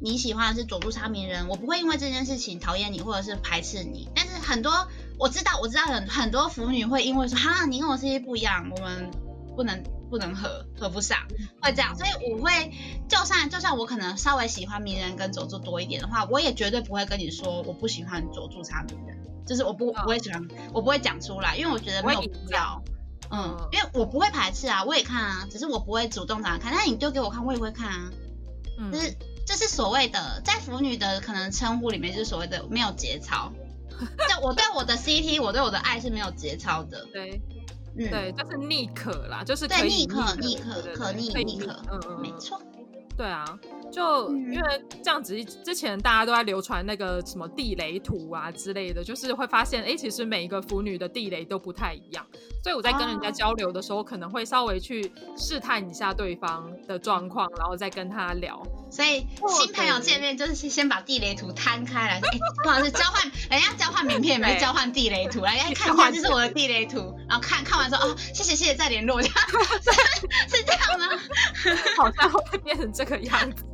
Speaker 3: 你喜欢的是佐助插鸣人，我不会因为这件事情讨厌你或者是排斥你，但是很多我知道我知道很很多腐女会因为说哈，你跟我 CP 不一样，我们不能。不能合，合不上，会这样，所以我会，就算就算我可能稍微喜欢鸣人跟佐助多一点的话，我也绝对不会跟你说我不喜欢佐助差鸣人，就是我不不会喜欢，我不会讲出来，因为我觉得没有必要，嗯，因为我不会排斥啊，我也看啊，只是我不会主动找他看，但你丢给我看，我也会看啊，嗯，就是这是所谓的在腐女的可能称呼里面，就是所谓的没有节操，就我对我的 CP，我对我的爱是没有节操的，
Speaker 1: 对。嗯、对，就是逆可啦，就是
Speaker 3: 可以逆可逆可可逆逆可，嗯嗯，没错，
Speaker 1: 对啊，就、嗯、因为这样子，之前大家都在流传那个什么地雷图啊之类的，就是会发现，哎，其实每一个腐女的地雷都不太一样，所以我在跟人家交流的时候，哦、可能会稍微去试探一下对方的状况，然后再跟他聊。
Speaker 3: 所以新朋友见面就是先把地雷图摊开来，哎，不好意思，交换，人家交换名片，没交换地雷图，来，来看一下，这是我的地雷图，然后看看完说，哦，谢谢谢谢，再联络，这样是 是这样吗？
Speaker 1: 好像会变成这个样子。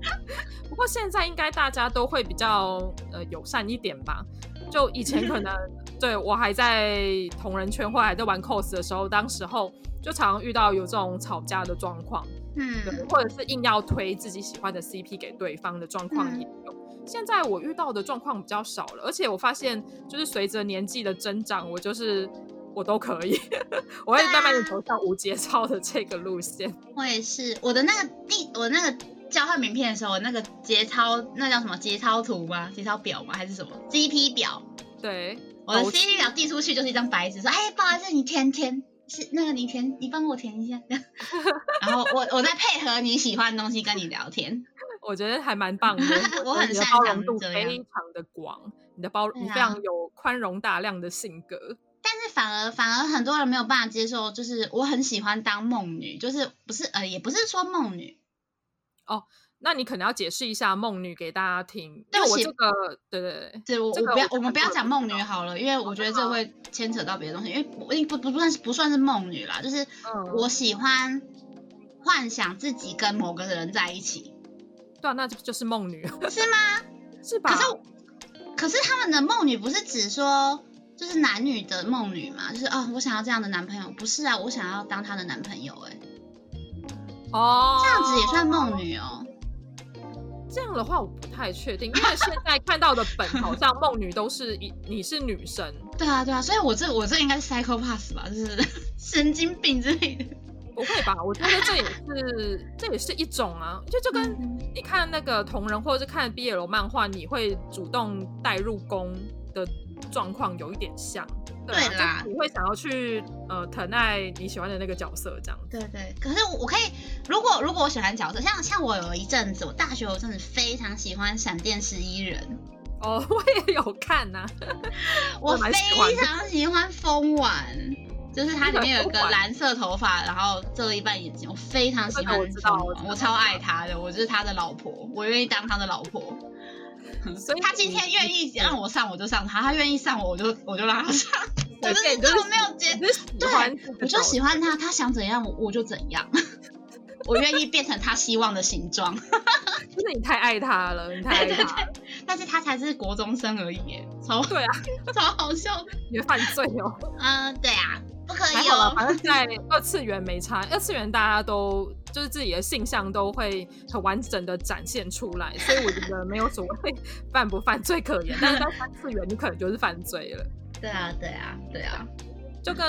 Speaker 1: 不过现在应该大家都会比较呃友善一点吧？就以前可能对我还在同人圈或还在玩 cos 的时候，当时候就常常遇到有这种吵架的状况。嗯，或者是硬要推自己喜欢的 CP 给对方的状况也有。嗯、现在我遇到的状况比较少了，而且我发现，就是随着年纪的增长，我就是我都可以，我会慢慢的走上无节操的这个路线。
Speaker 3: 我也是，我的那个地，我那个交换名片的时候，我那个节操，那叫什么节操图吗？节操表吗？还是什么 CP 表？
Speaker 1: 对，
Speaker 3: 我的 CP 表递出去就是一张白纸，说，哎，不好意思，你填填。是那个你填，你帮我填一下，然后我我再配合你喜欢的东西跟你聊天，
Speaker 1: 我觉得还蛮棒的。
Speaker 3: 我很擅长度
Speaker 1: 非常的广，你的包容你非常有宽容大量的性格。
Speaker 3: 但是反而反而很多人没有办法接受，就是我很喜欢当梦女，就是不是呃也不是说梦女
Speaker 1: 哦。那你可能要解释一下梦女给大家听。对我这个，对对对，
Speaker 3: 对我我不要，我们不要讲梦女好了，因为我觉得这会牵扯到别的东西。因为不不不算是不算是梦女啦，就是我喜欢幻想自己跟某个人在一起。
Speaker 1: 对啊，那就就是梦女，
Speaker 3: 是吗？
Speaker 1: 是吧？
Speaker 3: 可是可是他们的梦女不是指说就是男女的梦女嘛？就是哦，我想要这样的男朋友，不是啊，我想要当他的男朋友，哎，哦，这样子也算梦女哦。
Speaker 1: 这样的话我不太确定，因为现在看到的本好像梦女都是一 你是女生，
Speaker 3: 对啊对啊，所以我这我这应该是 psychopath 吧，就是神经病之类的，
Speaker 1: 不会吧？我觉得这也是这也是一种啊，就就跟你看那个同人或者是看 BL 漫画，你会主动带入攻的状况有一点像。对啦，你会想要去呃疼爱你喜欢的那个角色这样。
Speaker 3: 对对，可是我可以，如果如果我喜欢角色，像像我有一阵子，我大学有一阵子非常喜欢闪电十一人。
Speaker 1: 哦，我也有看呐、啊，
Speaker 3: 我非常喜欢风丸，就是它里面有一个蓝色头发，然后遮一半眼睛，我非常喜欢风丸，我知道，我知道，我超爱他的，我就是他的老婆，我愿意当他的老婆。所以他今天愿意让我上，我就上他；他愿意上我，我就我就让他上。可是如果没有结，对，我就喜欢他，他想怎样我我就怎样，我愿意变成他希望的形状。
Speaker 1: 就是你太爱他了，你太爱他。对对对，
Speaker 3: 但是他才是国中生而已，超
Speaker 1: 对啊，
Speaker 3: 超好笑，
Speaker 1: 你犯罪哦。
Speaker 3: 嗯，对啊，不可以哦。
Speaker 1: 反正在二次元没差，二次元大家都。就是自己的性向都会很完整的展现出来，所以我觉得没有所谓 犯不犯罪可言。但是在三次元，你可能就是犯罪了。
Speaker 3: 对啊，对啊，对啊，
Speaker 1: 就跟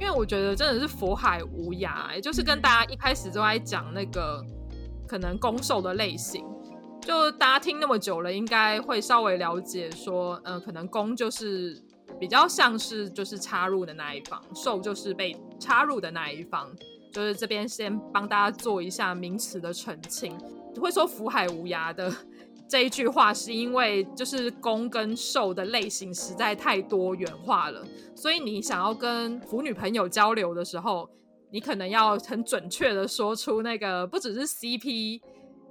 Speaker 1: 因为我觉得真的是佛海无涯，欸，就是跟大家一开始都在讲那个可能攻受的类型，就大家听那么久了，应该会稍微了解说，嗯、呃，可能攻就是比较像是就是插入的那一方，受就是被插入的那一方。就是这边先帮大家做一下名词的澄清，会说“福海无涯”的这一句话，是因为就是攻跟受的类型实在太多元化了，所以你想要跟腐女朋友交流的时候，你可能要很准确的说出那个不只是 CP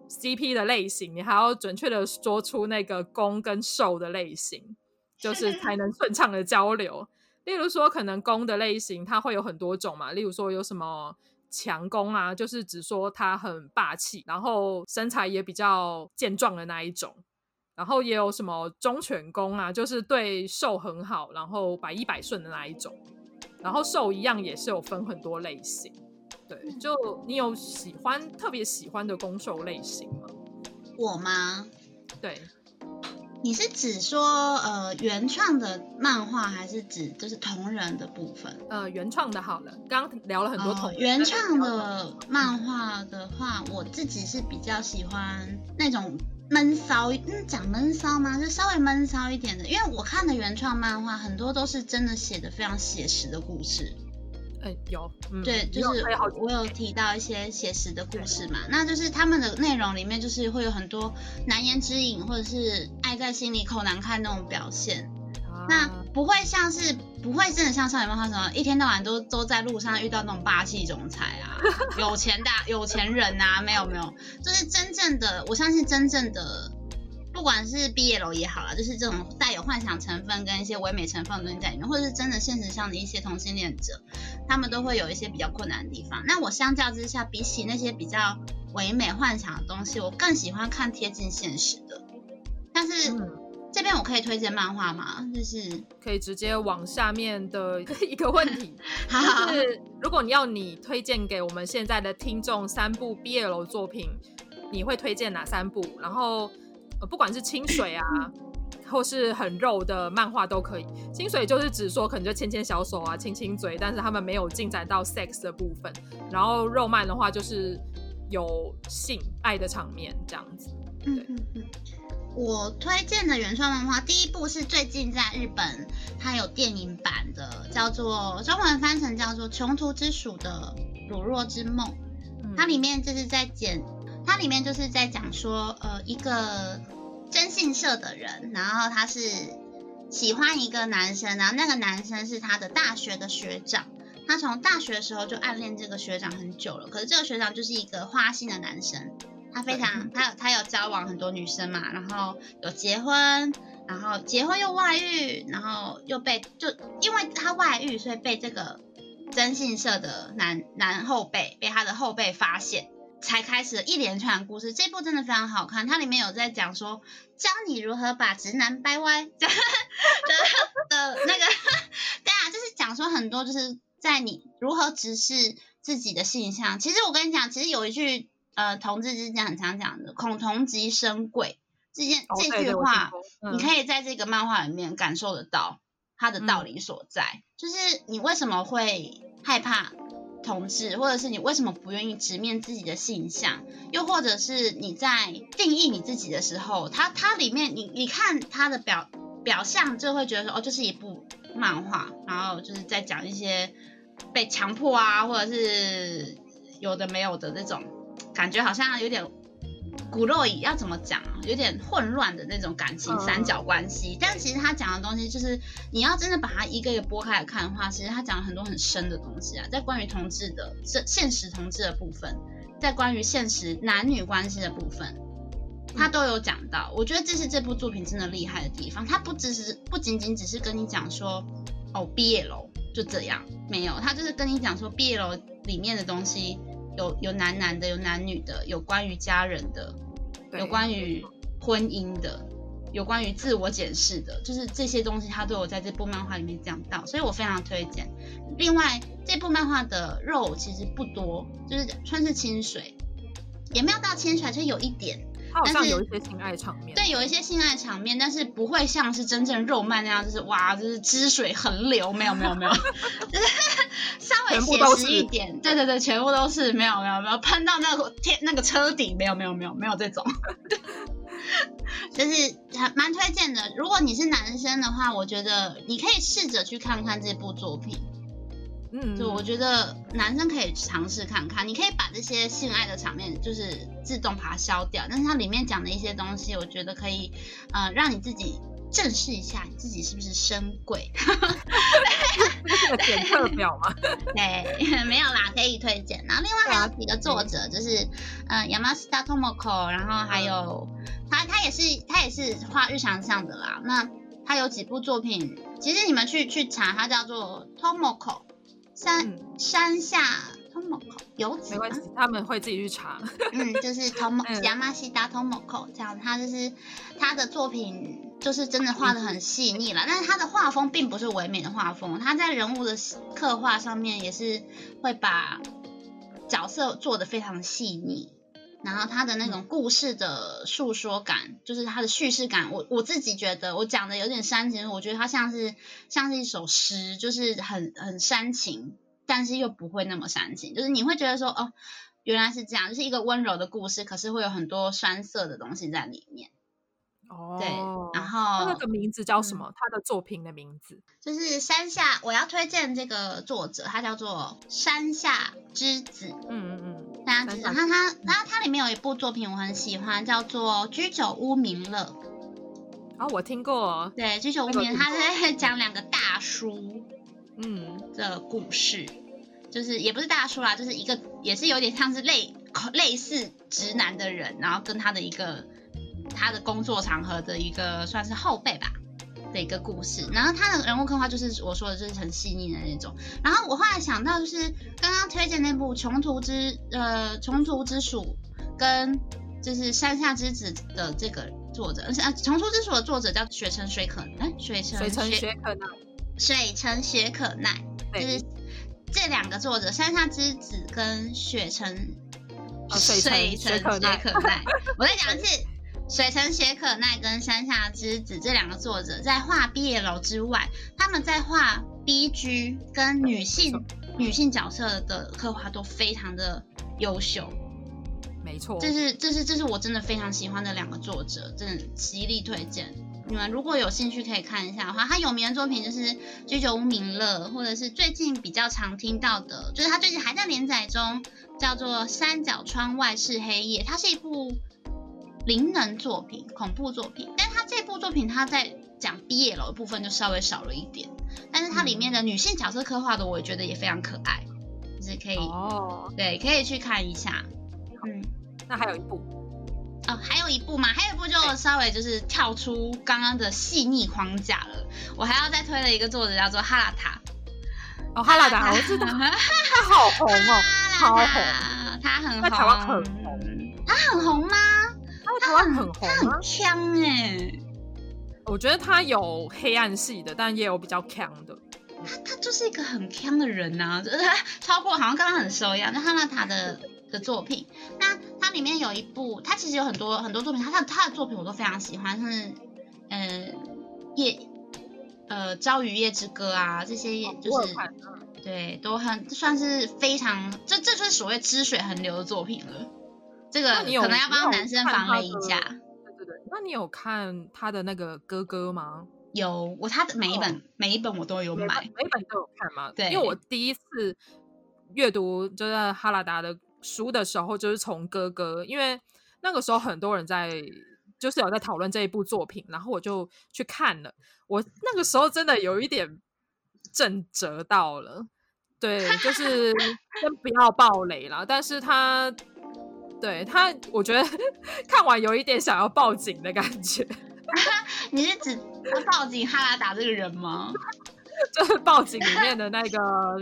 Speaker 1: CP 的类型，你还要准确的说出那个攻跟受的类型，就是 才能顺畅的交流。例如说，可能攻的类型它会有很多种嘛，例如说有什么强攻啊，就是只说他很霸气，然后身材也比较健壮的那一种。然后也有什么忠犬攻啊，就是对兽很好，然后百依百顺的那一种。然后兽一样也是有分很多类型。对，就你有喜欢特别喜欢的攻兽类型吗？
Speaker 3: 我吗？
Speaker 1: 对，
Speaker 3: 你是指说呃原创的漫画，还是指就是同人的部分？
Speaker 1: 呃，原创的好了，刚刚聊了很多同人。
Speaker 3: 呃、原创的漫画的话，我自己是比较喜欢那种闷骚，嗯，讲闷骚吗？就稍微闷骚一点的，因为我看的原创漫画很多都是真的写的非常写实的故事。
Speaker 1: 嗯，有，嗯、
Speaker 3: 对，就是我有提到一些写实的故事嘛，那就是他们的内容里面就是会有很多难言之隐，或者是爱在心里口难开那种表现，啊、那不会像是不会真的像少女漫画什么一天到晚都都在路上遇到那种霸气总裁啊，有钱大有钱人啊，没有没有，就是真正的，我相信真正的。不管是 BL 也好啦，就是这种带有幻想成分跟一些唯美成分的东西在里面，或者是真的现实上的一些同性恋者，他们都会有一些比较困难的地方。那我相较之下，比起那些比较唯美幻想的东西，我更喜欢看贴近现实的。但是、嗯、这边我可以推荐漫画吗？就是
Speaker 1: 可以直接往下面的 一个问题，就是如果你要你推荐给我们现在的听众三部 BL 作品，你会推荐哪三部？然后。不管是清水啊，或是很肉的漫画都可以。清水就是指说可能就牵牵小手啊，亲亲嘴，但是他们没有进展到 sex 的部分。然后肉漫的话就是有性爱的场面这样子。对，嗯嗯，
Speaker 3: 我推荐的原创漫画第一部是最近在日本它有电影版的，叫做中文翻成叫做《穷途之鼠的乳酪之梦》，它里面就是在讲。它里面就是在讲说，呃，一个征信社的人，然后他是喜欢一个男生，然后那个男生是他的大学的学长，他从大学的时候就暗恋这个学长很久了，可是这个学长就是一个花心的男生，他非常他有他有交往很多女生嘛，然后有结婚，然后结婚又外遇，然后又被就因为他外遇，所以被这个征信社的男男后辈被他的后辈发现。才开始了一连串故事，这部真的非常好看。它里面有在讲说，教你如何把直男掰弯，的的那个，对啊，就是讲说很多，就是在你如何直视自己的性向。其实我跟你讲，其实有一句呃，同志之间很常讲的“恐同即生贵”这件这句话，你可以在这个漫画里面感受得到它的道理所在，嗯、就是你为什么会害怕。同志，或者是你为什么不愿意直面自己的性向？又或者是你在定义你自己的时候，它它里面你你看它的表表象，就会觉得说哦，这是一部漫画，然后就是在讲一些被强迫啊，或者是有的没有的那种感觉，好像有点。骨肉乙要怎么讲？有点混乱的那种感情三角关系。嗯、但其实他讲的东西，就是你要真的把它一个一个剥开来看的话，其实他讲了很多很深的东西啊。在关于同志的现现实同志的部分，在关于现实男女关系的部分，他都有讲到。我觉得这是这部作品真的厉害的地方。他不只是不仅仅只是跟你讲说哦毕业楼就这样，没有，他就是跟你讲说毕业楼里面的东西。有有男男的，有男女的，有关于家人的，有关于婚姻的，有关于自我检视的，就是这些东西，他都有在这部漫画里面讲到，所以我非常推荐。另外，这部漫画的肉其实不多，就是算是清水，也没有到清水，就有一点。
Speaker 1: 它好像有一些性爱场面，
Speaker 3: 对，有一些性爱场面，但是不会像是真正肉漫那样，就是哇，就是汁水横流，没有没有没有，就是 稍微写实一点，对对对，全部都是没有没有没有喷到那个天那个车底，没有没有没有没有这种，就是还蛮推荐的。如果你是男生的话，我觉得你可以试着去看看这部作品。嗯，就我觉得男生可以尝试看看，你可以把这些性爱的场面就是自动把它消掉，但是它里面讲的一些东西，我觉得可以呃让你自己正视一下你自己是不是深柜。
Speaker 1: 这是个检测表吗？
Speaker 3: 对，没有啦，可以推荐。然后另外还有几个作者，就是呃，Yamashita Tomoko，然后还有他，他也是他也是画日常向的啦。那他有几部作品，其实你们去去查，他叫做 Tomoko 山、嗯、山下。Tomoko 游子，
Speaker 1: 没关系，他们会自己去查。
Speaker 3: 嗯，就是 Tomoko Yamashita Tomoko 这样，他就是他的作品就是真的画的很细腻了，嗯、但是他的画风并不是唯美的画风，他在人物的刻画上面也是会把角色做的非常细腻，然后他的那种故事的诉说感，嗯、就是他的叙事感，我我自己觉得我讲的有点煽情，我觉得他像是像是一首诗，就是很很煽情。但是又不会那么煽情，就是你会觉得说，哦，原来是这样，就是一个温柔的故事，可是会有很多酸涩的东西在里面。
Speaker 1: 哦，
Speaker 3: 对，然后
Speaker 1: 那个名字叫什么？嗯、他的作品的名字
Speaker 3: 就是山下。我要推荐这个作者，他叫做山下之子。
Speaker 1: 嗯嗯嗯，
Speaker 3: 山下之子。然后他，然后他里面有一部作品我很喜欢，叫做《居酒屋名乐》。
Speaker 1: 哦，我听过。
Speaker 3: 对，《居酒屋鸣乐》，他在讲两个大叔。嗯，的故事就是也不是大叔啦，就是一个也是有点像是类类似直男的人，然后跟他的一个他的工作场合的一个算是后辈吧的一个故事。然后他的人物刻画就是我说的，就是很细腻的那种。然后我后来想到，就是刚刚推荐那部《穷途之呃穷途之鼠》跟就是山下之子的这个作者，而且啊穷途之鼠的作者叫水城水可哎水城
Speaker 1: 水城雪可奈。
Speaker 3: 水城雪可奈，就是这两个作者，山下之子跟雪城、
Speaker 1: 哦、水城雪可奈。
Speaker 3: 我再讲一次，水城雪可奈跟山下之子这两个作者在画 BL 之外，他们在画 BG 跟女性女性角色的刻画都非常的优秀。
Speaker 1: 没错，
Speaker 3: 这是这是这是我真的非常喜欢的两个作者，真的极力推荐。你们如果有兴趣可以看一下的话，他有名的作品就是《居酒屋名乐》，或者是最近比较常听到的，就是他最近还在连载中，叫做《三角窗外是黑夜》，它是一部灵能作品、恐怖作品，但是他这部作品他在讲 BL 的部分就稍微少了一点，但是它里面的女性角色刻画的，我也觉得也非常可爱，就是可以哦，对，可以去看一下。
Speaker 1: 嗯，那还有一部。
Speaker 3: 哦，还有一部嘛，还有一部就稍微就是跳出刚刚的细腻框架了。我还要再推了一个作者叫做哈拉塔。
Speaker 1: 哦，哈拉塔，我知道，他好红哦，好红，
Speaker 3: 他很红，
Speaker 1: 在台湾很红。
Speaker 3: 他很红吗？
Speaker 1: 他在台湾很红，他
Speaker 3: 很锵哎。
Speaker 1: 我觉得他有黑暗系的，但也有比较强的。
Speaker 3: 他他就是一个很强的人呐，就是他超过好像刚刚很熟一样。那哈拉塔的。的作品，那他里面有一部，他其实有很多很多作品，他他他的作品我都非常喜欢，像是呃夜呃朝与夜之歌啊，这些就是对都很算是非常，这这就是所谓汁水横流的作品了。这个可能要帮男生防雷一下。
Speaker 1: 对对对，那你有看他的那个哥哥吗？
Speaker 3: 有，我他的每一本、哦、每一本我都有买，
Speaker 1: 每一本都有看吗？
Speaker 3: 对，
Speaker 1: 因为我第一次阅读就是哈拉达的。书的时候就是从哥哥，因为那个时候很多人在，就是有在讨论这一部作品，然后我就去看了。我那个时候真的有一点震折到了，对，就是 先不要暴雷了。但是他，对他，我觉得 看完有一点想要报警的感觉。
Speaker 3: 你是指要报警哈拉达这个人吗？
Speaker 1: 就是报警里面的那个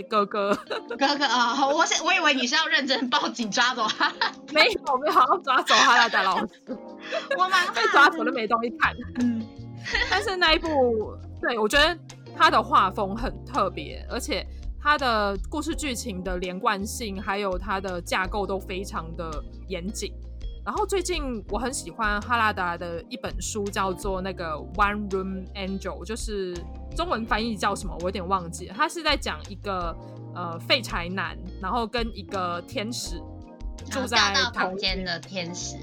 Speaker 1: 哥哥，
Speaker 3: 哥哥啊！我想我以为你是要认真报警抓走他，
Speaker 1: 没有没有，要抓走哈拉达老师，
Speaker 3: 我蛮
Speaker 1: 被抓走都没东西看。嗯，但是那一部，对，我觉得他的画风很特别，而且他的故事剧情的连贯性，还有他的架构都非常的严谨。然后最近我很喜欢哈拉达的一本书，叫做那个《One Room Angel》，就是中文翻译叫什么，我有点忘记。他是在讲一个呃废柴男，然后跟一个天使住在
Speaker 3: 同间的天使，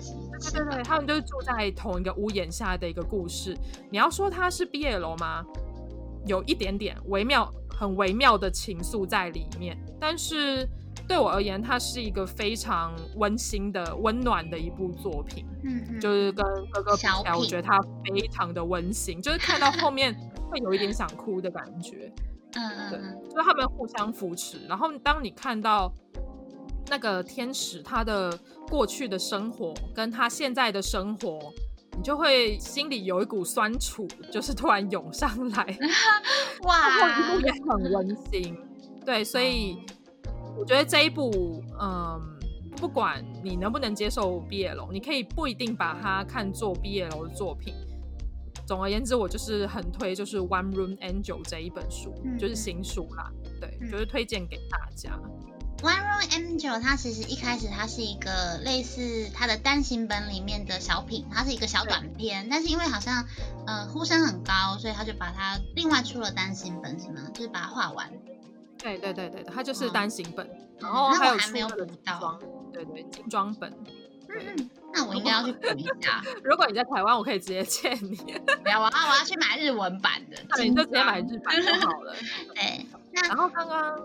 Speaker 1: 对对对，他们就是住在同一个屋檐下的一个故事。你要说他是 BL 吗？有一点点微妙，很微妙的情愫在里面，但是。对我而言，它是一个非常温馨的、温暖的一部作品。嗯，嗯，就是跟哥哥比起来，我觉得它非常的温馨，就是看到后面会有一点想哭的感觉。
Speaker 3: 嗯嗯，
Speaker 1: 对，就是他们互相扶持。然后当你看到那个天使他的过去的生活跟他现在的生活，你就会心里有一股酸楚，就是突然涌上来。
Speaker 3: 哇，
Speaker 1: 一部也很温馨。对，所以我觉得这一部，嗯，不管你能不能接受 BL，你可以不一定把它看作 BL 的作品。总而言之，我就是很推，就是《One Room Angel》这一本书，嗯、就是新书啦。对，嗯、就是推荐给大家。
Speaker 3: 《One Room Angel》它其实一开始它是一个类似它的单行本里面的小品，它是一个小短片，但是因为好像呃呼声很高，所以他就把它另外出了单行本，是吗？就是把它画完。
Speaker 1: 对对对对，它就是单行本，
Speaker 3: 嗯、
Speaker 1: 然后还有
Speaker 3: 我还没有补到。
Speaker 1: 对对，精装本。
Speaker 3: 嗯，那我应该要去补一下。
Speaker 1: 如果你在台湾，我可以直接借你。
Speaker 3: 不要，我要我要去买日文版的，
Speaker 1: 那你就直接买日版就好了。
Speaker 3: 对，
Speaker 1: 然后刚刚，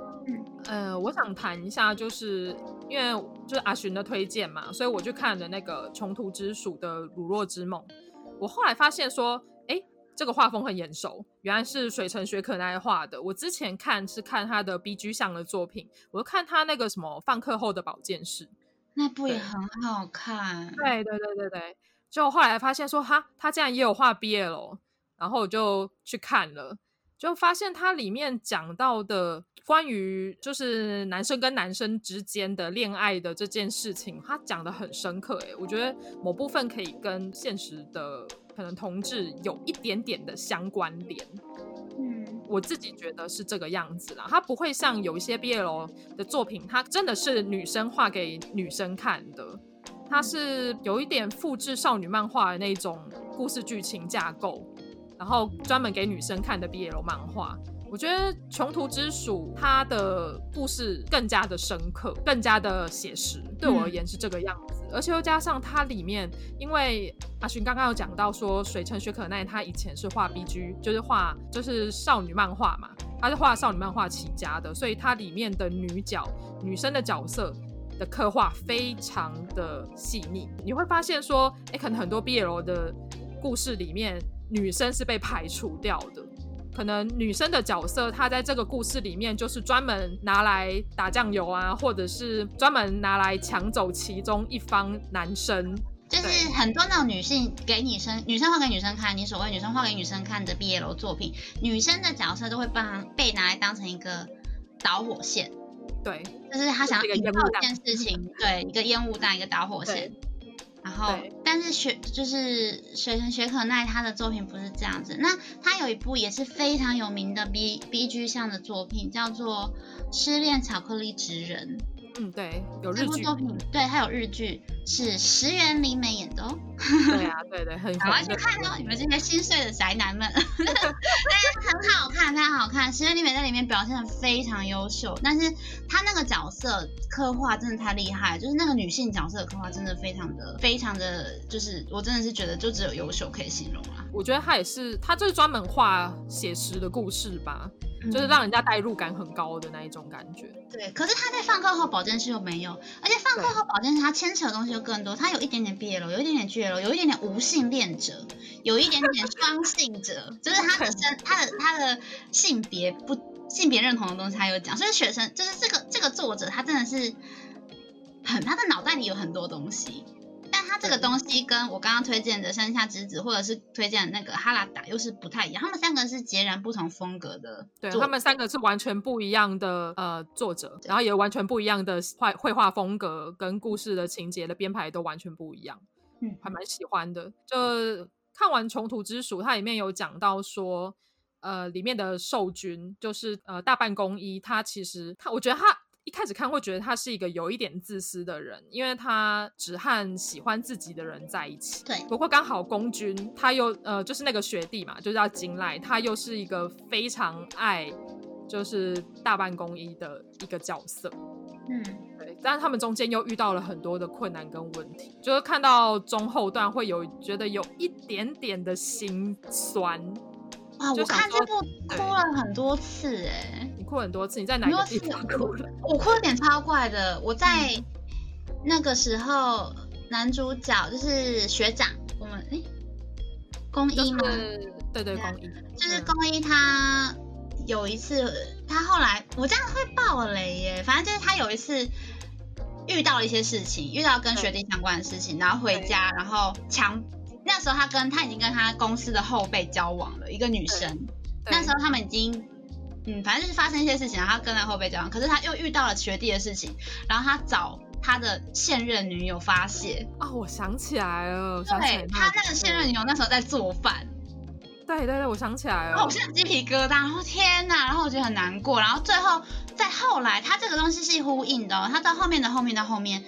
Speaker 1: 呃，我想谈一下，就是因为就是阿寻的推荐嘛，所以我去看了那个《穷途之鼠》的《乳酪之梦》。我后来发现说，哎，这个画风很眼熟，原来是水城雪可奈画的。我之前看是看他的 BG 向的作品，我就看他那个什么放课后的保健室。
Speaker 3: 那部也很好看，
Speaker 1: 对对对对对，就后来发现说哈，他竟然也有画 BL，然后我就去看了，就发现它里面讲到的关于就是男生跟男生之间的恋爱的这件事情，他讲的很深刻，诶，我觉得某部分可以跟现实的可能同志有一点点的相关联。我自己觉得是这个样子啦，它不会像有一些 BL 的作品，它真的是女生画给女生看的，它是有一点复制少女漫画的那种故事剧情架构，然后专门给女生看的 BL 漫画。我觉得《穷途之鼠》它的故事更加的深刻，更加的写实，对我而言是这个样子。而且又加上它里面，因为阿寻刚刚有讲到说，水城雪可奈她以前是画 BG，就是画就是少女漫画嘛，她是画少女漫画起家的，所以它里面的女角、女生的角色的刻画非常的细腻。你会发现说，哎，可能很多 BL 的故事里面，女生是被排除掉的。可能女生的角色，她在这个故事里面就是专门拿来打酱油啊，或者是专门拿来抢走其中一方男生。
Speaker 3: 就是很多那种女性给女生，女生画给女生看，你所谓女生画给女生看的毕业楼作品，女生的角色都会帮被拿来当成一个导火线。
Speaker 1: 对，
Speaker 3: 就是她想要引爆一件事情，对，一个烟雾弹，一个导火线。然后，但是雪就是水城雪可奈他的作品不是这样子。那他有一部也是非常有名的 B B G 向的作品，叫做《失恋巧克力职人》。
Speaker 1: 嗯，对，有日剧。作
Speaker 3: 品，对，还有日剧，是石原里美演的哦。
Speaker 1: 对啊，对对，很。赶
Speaker 3: 快去看哦，你们这些心碎的宅男们。对啊，很好看，非常好看。石原里美在里面表现的非常优秀，但是她那个角色刻画真的太厉害，就是那个女性角色的刻画真的非常的非常的，就是我真的是觉得就只有优秀可以形容啊。
Speaker 1: 我觉得她也是，她就是专门画写实的故事吧。就是让人家代入感很高的那一种感觉。
Speaker 3: 对，可是他在放课后保健室又没有，而且放课后保健室他牵扯的东西又更多，他有一点点 BL，有一点点 GL，有一点点无性恋者，有一点点双性者，就是他的身，他的他的性别不性别认同的东西他有讲，所以学生就是这个这个作者他真的是很他的脑袋里有很多东西。但他这个东西跟我刚刚推荐的《山下之子》或者是推荐的那个《哈拉达》又是不太一样，他们三个是截然不同风格的。
Speaker 1: 对，他们三个是完全不一样的呃作者，然后也完全不一样的画绘画风格跟故事的情节的编排都完全不一样。嗯，还蛮喜欢的。就看完《穷途之鼠》，它里面有讲到说，呃，里面的兽君就是呃大半公一，他其实他我觉得他。一开始看会觉得他是一个有一点自私的人，因为他只和喜欢自己的人在一起。
Speaker 3: 对，
Speaker 1: 不过刚好公君他又呃就是那个学弟嘛，就叫金赖，他又是一个非常爱就是大半公一的一个角色。
Speaker 3: 嗯，
Speaker 1: 对，但是他们中间又遇到了很多的困难跟问题，就是看到中后段会有觉得有一点点的心酸。
Speaker 3: 啊，我看这部哭了很多次哎。
Speaker 1: 你哭很多次，你在哪个地方哭了？
Speaker 3: 我哭有点超怪的。我在那个时候，男主角就是学长，我们哎，公一吗？
Speaker 1: 对对，公一
Speaker 3: 就是公一，他有一次，他后来我这样会爆雷耶。反正就是他有一次遇到了一些事情，遇到跟学弟相关的事情，然后回家，然后强那时候他跟他已经跟他公司的后辈交往了，一个女生。那时候他们已经嗯，反正就是发生一些事情，然后他跟他后辈交往，可是他又遇到了学弟的事情，然后他找他的现任女友发泄。
Speaker 1: 啊、哦，我想起来了，对，
Speaker 3: 他那个现任女友那时候在做饭。
Speaker 1: 对对对，我想起来了，
Speaker 3: 我现在鸡皮疙瘩，然后天哪，然后我觉得很难过，然后最后在后来，他这个东西是呼应的哦，他到后面的后面的后面，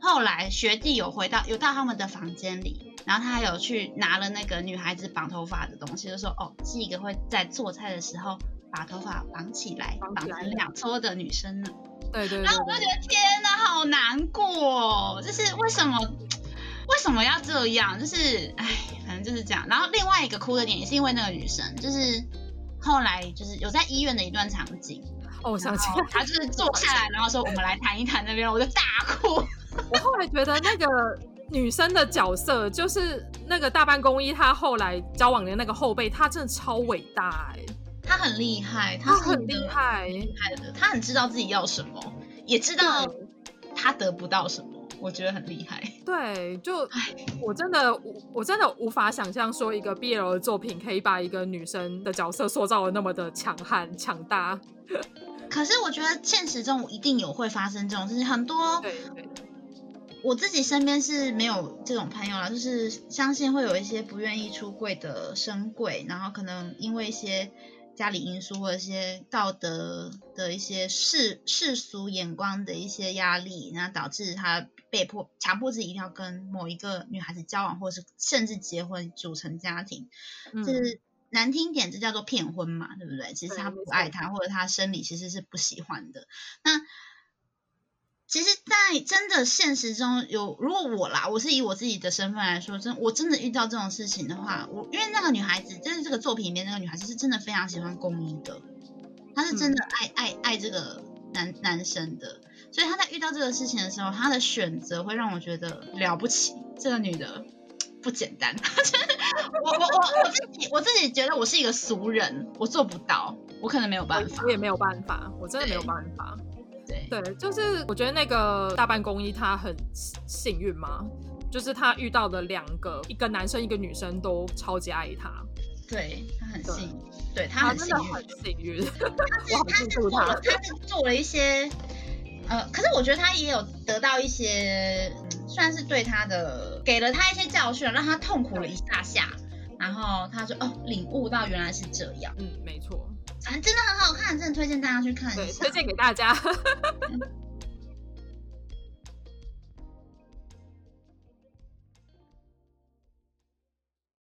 Speaker 3: 后来学弟有回到有到他们的房间里，然后他还有去拿了那个女孩子绑头发的东西，就说哦，是一个会在做菜的时候把头发绑起来，绑成两撮的女生呢。
Speaker 1: 对对，对对，
Speaker 3: 然后我就觉得天哪，好难过，就是为什么？为什么要这样？就是，哎，反正就是这样。然后另外一个哭的点也是因为那个女生，就是后来就是有在医院的一段场景。
Speaker 1: 哦，我想起来，
Speaker 3: 她就是坐下来，然后说我们来谈一谈那边，我就大哭。
Speaker 1: 我后来觉得那个女生的角色，就是那个大班公一，她后来交往的那个后辈，她真的超伟大哎，
Speaker 3: 她很厉害，
Speaker 1: 她很厉害，
Speaker 3: 厉害的，她很知道自己要什么，也知道她得不到什么。我觉得很厉害，
Speaker 1: 对，就我真的我真的无法想象说一个 BL 的作品可以把一个女生的角色塑造的那么的强悍强大。
Speaker 3: 可是我觉得现实中一定有会发生这种事情，很多。我自己身边是没有这种朋友啦，就是相信会有一些不愿意出柜的生柜，然后可能因为一些。家里因素或者一些道德的一些世世俗眼光的一些压力，然后导致他被迫强迫自己一定要跟某一个女孩子交往，或者是甚至结婚组成家庭，嗯、就是难听点，这叫做骗婚嘛，对不对？其实他不爱他，或者他生理其实是不喜欢的。那其实，在真的现实中有，如果我啦，我是以我自己的身份来说，真我真的遇到这种事情的话，我因为那个女孩子，就是这个作品里面那个女孩子是真的非常喜欢公益的，她是真的爱、嗯、爱爱这个男男生的，所以她在遇到这个事情的时候，她的选择会让我觉得了不起，这个女的不简单。我我我我自己我自己觉得我是一个俗人，我做不到，我可能没有办法，
Speaker 1: 我也没有办法，我真的没有办法。对，就是我觉得那个大半公一他很幸运嘛，就是他遇到的两个，一个男生一个女生都超级爱他，
Speaker 3: 对他很幸运，对 他很幸运，
Speaker 1: 很幸运。
Speaker 3: 他是他是做了，他是做了一些，呃，可是我觉得他也有得到一些，算是对他的给了他一些教训，让他痛苦了一下下，然后他说哦，领悟到原来是这样，
Speaker 1: 嗯，没错。
Speaker 3: 反正真的很好看，真的推荐大家去看一下。
Speaker 1: 对，推荐给大家。